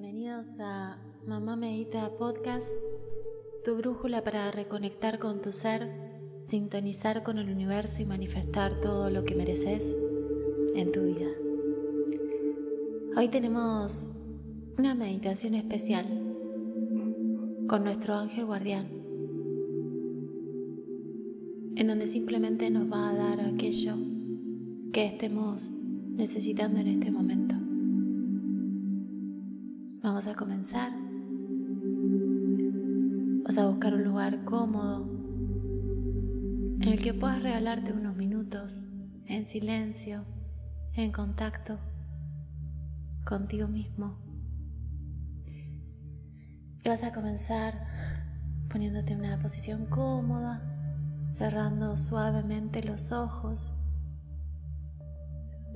Bienvenidos a Mamá Medita Podcast, tu brújula para reconectar con tu ser, sintonizar con el universo y manifestar todo lo que mereces en tu vida. Hoy tenemos una meditación especial con nuestro ángel guardián, en donde simplemente nos va a dar aquello que estemos necesitando en este momento. Vamos a comenzar. Vas a buscar un lugar cómodo en el que puedas regalarte unos minutos en silencio, en contacto contigo mismo. Y vas a comenzar poniéndote en una posición cómoda, cerrando suavemente los ojos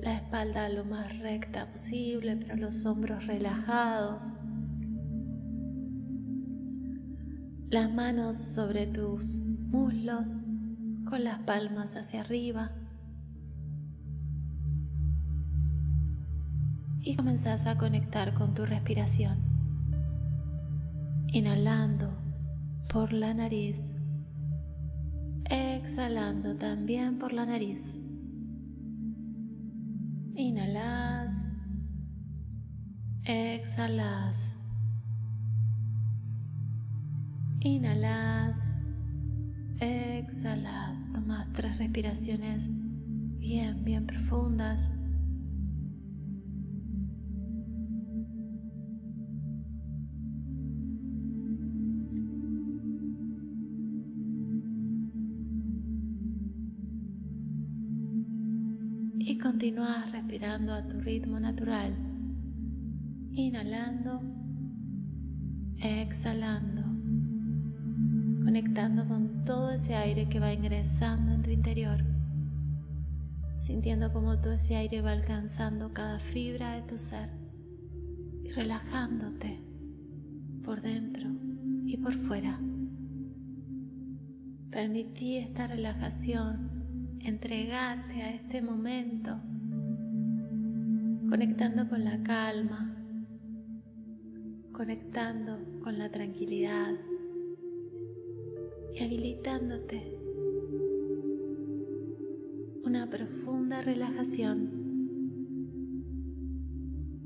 la espalda lo más recta posible, pero los hombros relajados. Las manos sobre tus muslos con las palmas hacia arriba. Y comenzás a conectar con tu respiración. Inhalando por la nariz. Exhalando también por la nariz. Inhalas, exhalas. Inhalas, exhalas. Toma tres respiraciones bien, bien profundas. Y continúas respirando a tu ritmo natural, inhalando, exhalando, conectando con todo ese aire que va ingresando en tu interior, sintiendo como todo ese aire va alcanzando cada fibra de tu ser. Y relajándote por dentro y por fuera. Permití esta relajación entregate a este momento, conectando con la calma, conectando con la tranquilidad y habilitándote una profunda relajación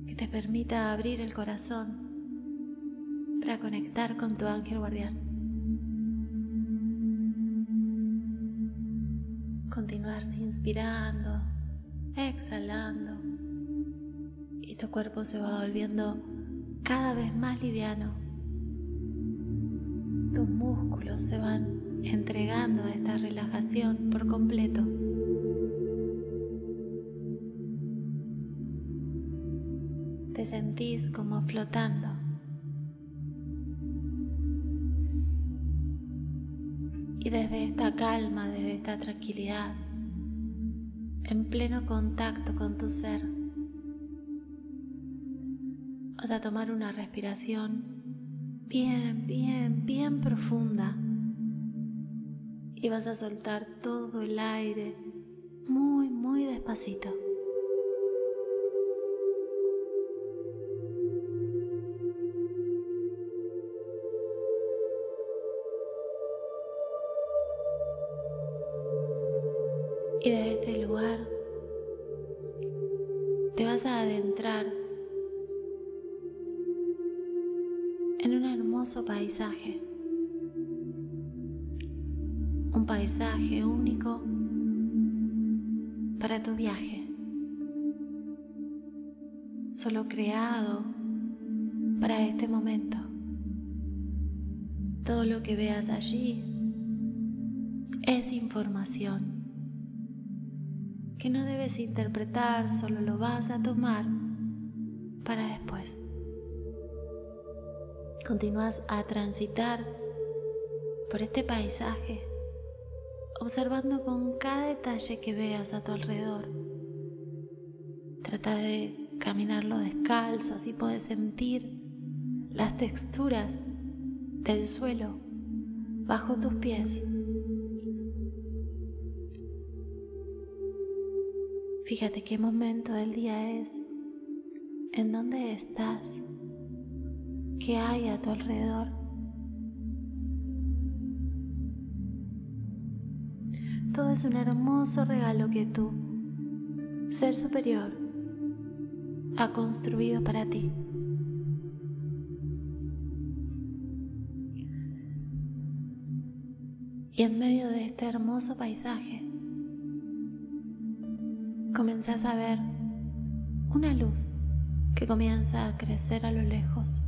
que te permita abrir el corazón para conectar con tu ángel guardián. continuar inspirando, exhalando y tu cuerpo se va volviendo cada vez más liviano. Tus músculos se van entregando a esta relajación por completo. Te sentís como flotando. Y desde esta calma, desde esta tranquilidad, en pleno contacto con tu ser, vas a tomar una respiración bien, bien, bien profunda y vas a soltar todo el aire muy, muy despacito. Y desde este lugar te vas a adentrar hermoso paisaje. Un paisaje único para tu viaje. Solo creado para este momento. Todo lo que veas allí es información que no debes interpretar, solo lo vas a tomar para después. Continúas a transitar por este paisaje, observando con cada detalle que veas a tu alrededor. Trata de caminarlo descalzo, así puedes sentir las texturas del suelo bajo tus pies. Fíjate qué momento del día es, en dónde estás, que hay a tu alrededor. Todo es un hermoso regalo que tú, ser superior, ha construido para ti. Y en medio de este hermoso paisaje, comenzás a ver una luz que comienza a crecer a lo lejos.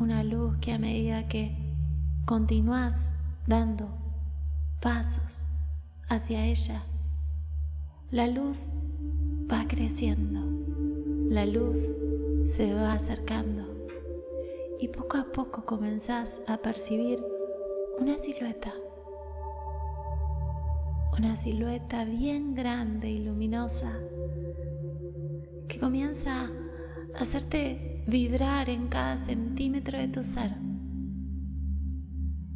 Una luz que a medida que continúas dando pasos hacia ella, la luz va creciendo, la luz se va acercando y poco a poco comenzás a percibir una silueta. Una silueta bien grande y luminosa que comienza a hacerte vibrar en cada centímetro de tu ser.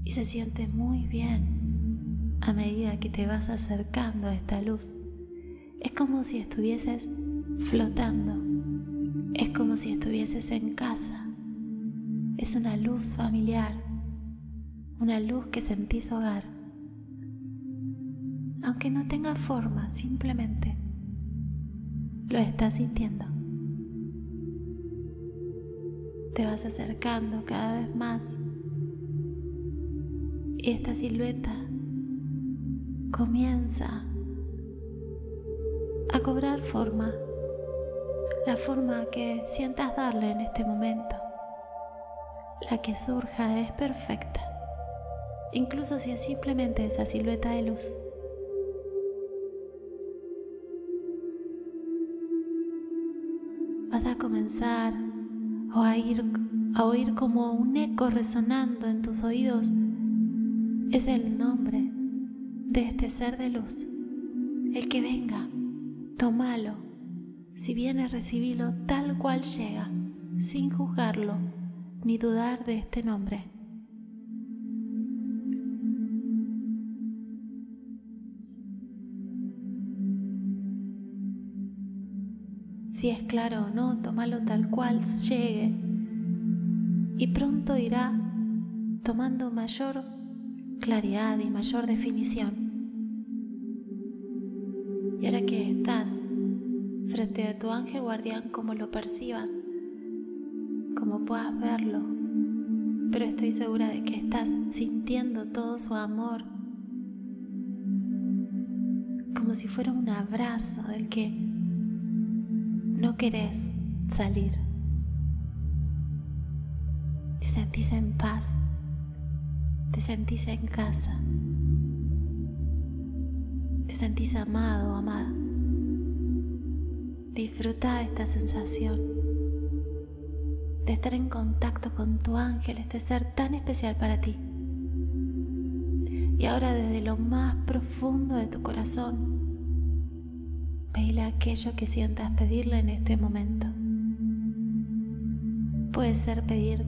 Y se siente muy bien a medida que te vas acercando a esta luz. Es como si estuvieses flotando. Es como si estuvieses en casa. Es una luz familiar una luz que sentís hogar. Aunque no tenga forma, simplemente lo estás sintiendo. Te vas acercando cada vez más y esta silueta comienza a cobrar forma, la forma que sientas darle en este momento. La que surja es perfecta incluso si es simplemente esa silueta de luz. Vas a comenzar a oír, a oír como un eco resonando en tus oídos. Es el nombre de este ser de luz. El que venga, tómalo. Si viene, recibilo tal cual llega, sin juzgarlo ni dudar de este nombre. Si es claro o no, tómalo tal cual llegue y pronto irá tomando mayor claridad y mayor definición. Y ahora que estás frente a tu ángel guardián, como lo percibas, como puedas verlo, pero estoy segura de que estás sintiendo todo su amor, como si fuera un abrazo del que no querés salir. Te sentís en paz, te sentís en casa, te sentís amado o amada. Disfruta esta sensación de estar en contacto con tu ángel, este ser tan especial para ti. Y ahora desde lo más profundo de tu corazón, Pedile aquello que sientas pedirle en este momento. Puede ser pedir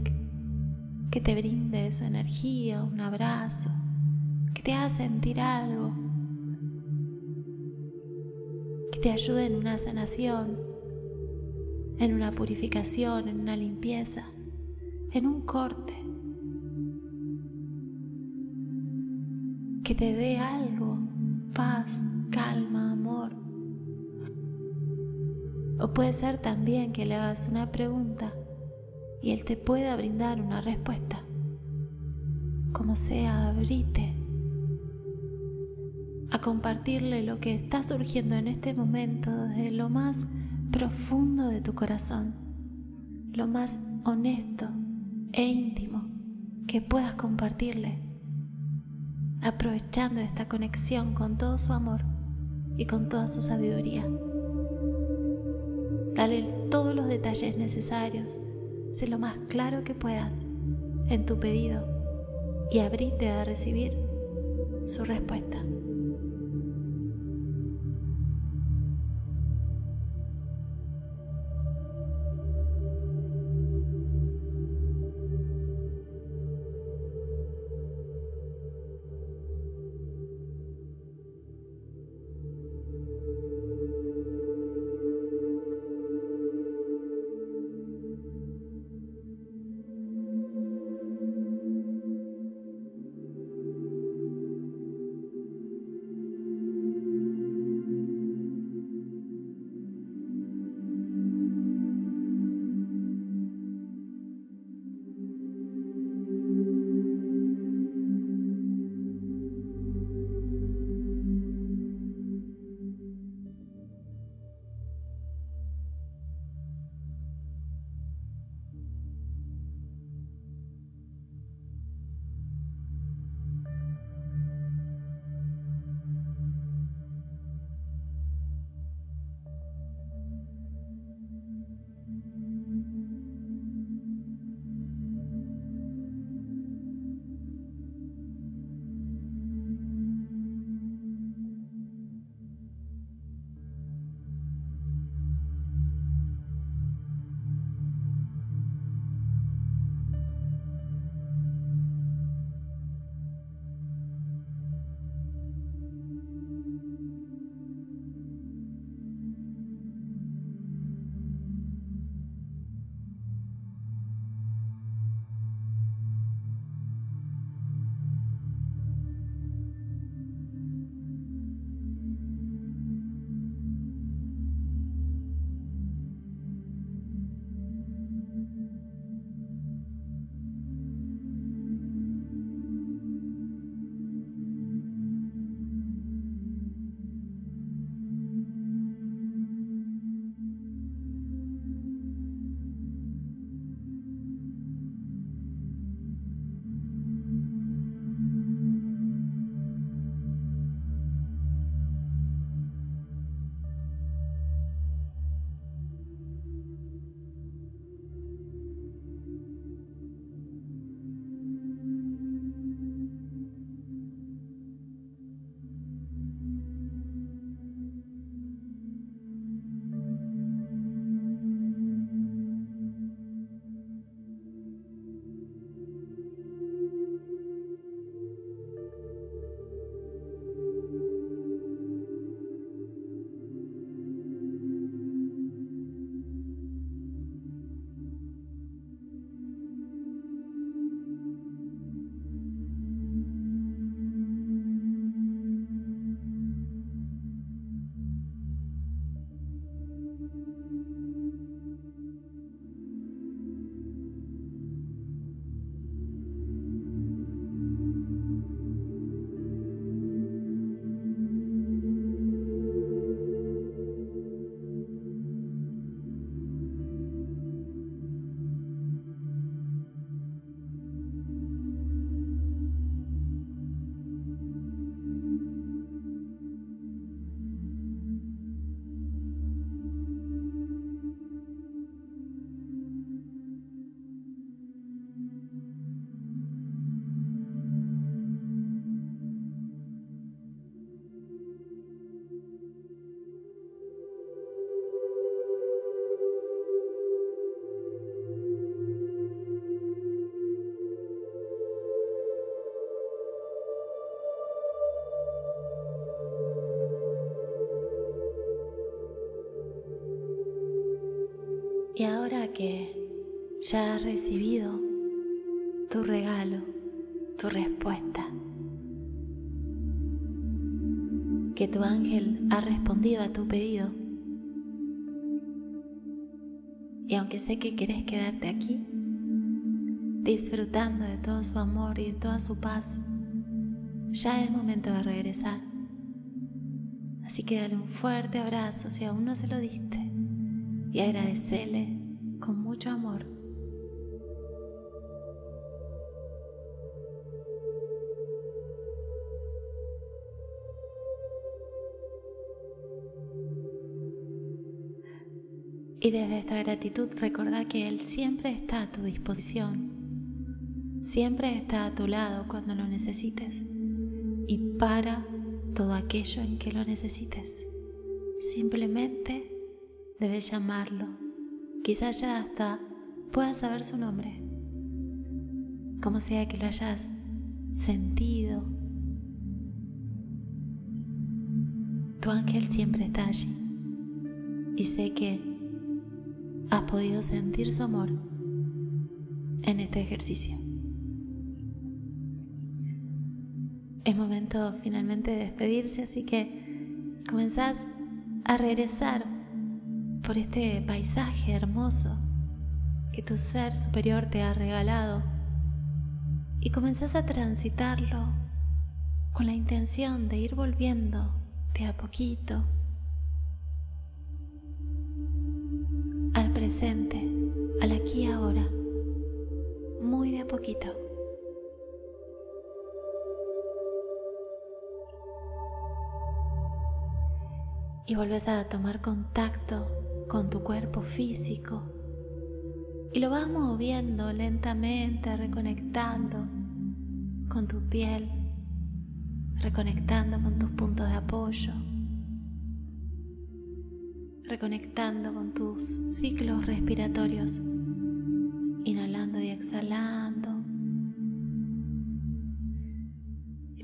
que te brinde su energía, un abrazo, que te haga sentir algo, que te ayude en una sanación, en una purificación, en una limpieza, en un corte, que te dé algo, o puede ser también que le hagas una pregunta y él te pueda brindar una respuesta. Como sea, abrite a compartirle lo que está surgiendo en este momento desde lo más profundo de tu corazón, lo más honesto e íntimo que puedas compartirle, aprovechando esta conexión con todo su amor y con toda su sabiduría. Dale todos los detalles necesarios, sé lo más claro que puedas en tu pedido y abrite a recibir su respuesta. Y ahora que ya has recibido tu regalo, tu respuesta, que tu ángel ha respondido a tu pedido, y aunque sé que querés quedarte aquí, disfrutando de todo su amor y de toda su paz, ya es momento de regresar. Así que dale un fuerte abrazo si aún no se lo diste y agradecele con mucho amor. Y desde esta gratitud recordá que Él siempre está a tu disposición, siempre está a tu lado cuando lo necesites y para todo aquello en que lo necesites. Simplemente debes llamarlo. Quizás ya hasta puedas saber su nombre. Como sea que lo hayas sentido, tu ángel siempre está allí. Y sé que has podido sentir su amor en este ejercicio. Es momento finalmente de despedirse, así que comenzás a regresar por este paisaje hermoso que tu ser superior te ha regalado y comenzás a transitarlo con la intención de ir volviendo de a poquito al presente, al aquí y ahora, muy de a poquito. y vuelves a tomar contacto con tu cuerpo físico y lo vas moviendo lentamente, reconectando con tu piel, reconectando con tus puntos de apoyo, reconectando con tus ciclos respiratorios, inhalando y exhalando.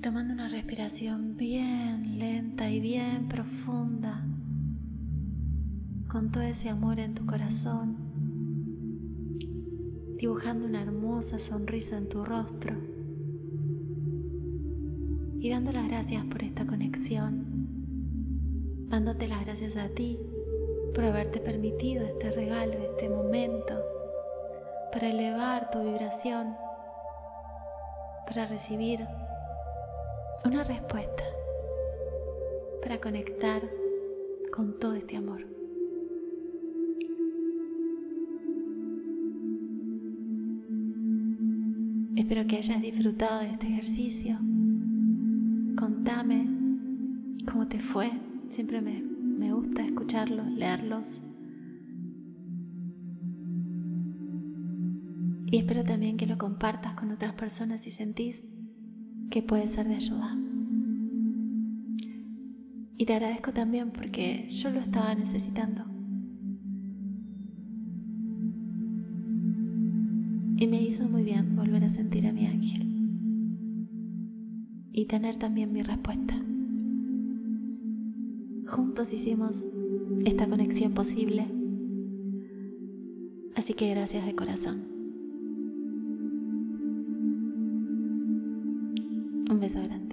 tomando una respiración bien lenta y bien profunda, con todo ese amor en tu corazón, dibujando una hermosa sonrisa en tu rostro y dando las gracias por esta conexión, dándote las gracias a ti por haberte permitido este regalo, este momento, para elevar tu vibración, para recibir una respuesta para conectar con todo este amor. Espero que hayas disfrutado de este ejercicio. Contame cómo te fue. Siempre me, me gusta escucharlos, leerlos. Y espero también que lo compartas con otras personas si sentís que puede ser de ayuda. Y te agradezco también porque yo lo estaba necesitando. Y me hizo muy bien volver a sentir a mi ángel. Y tener también mi respuesta. Juntos hicimos esta conexión posible. Así que gracias de corazón. Un beso grande.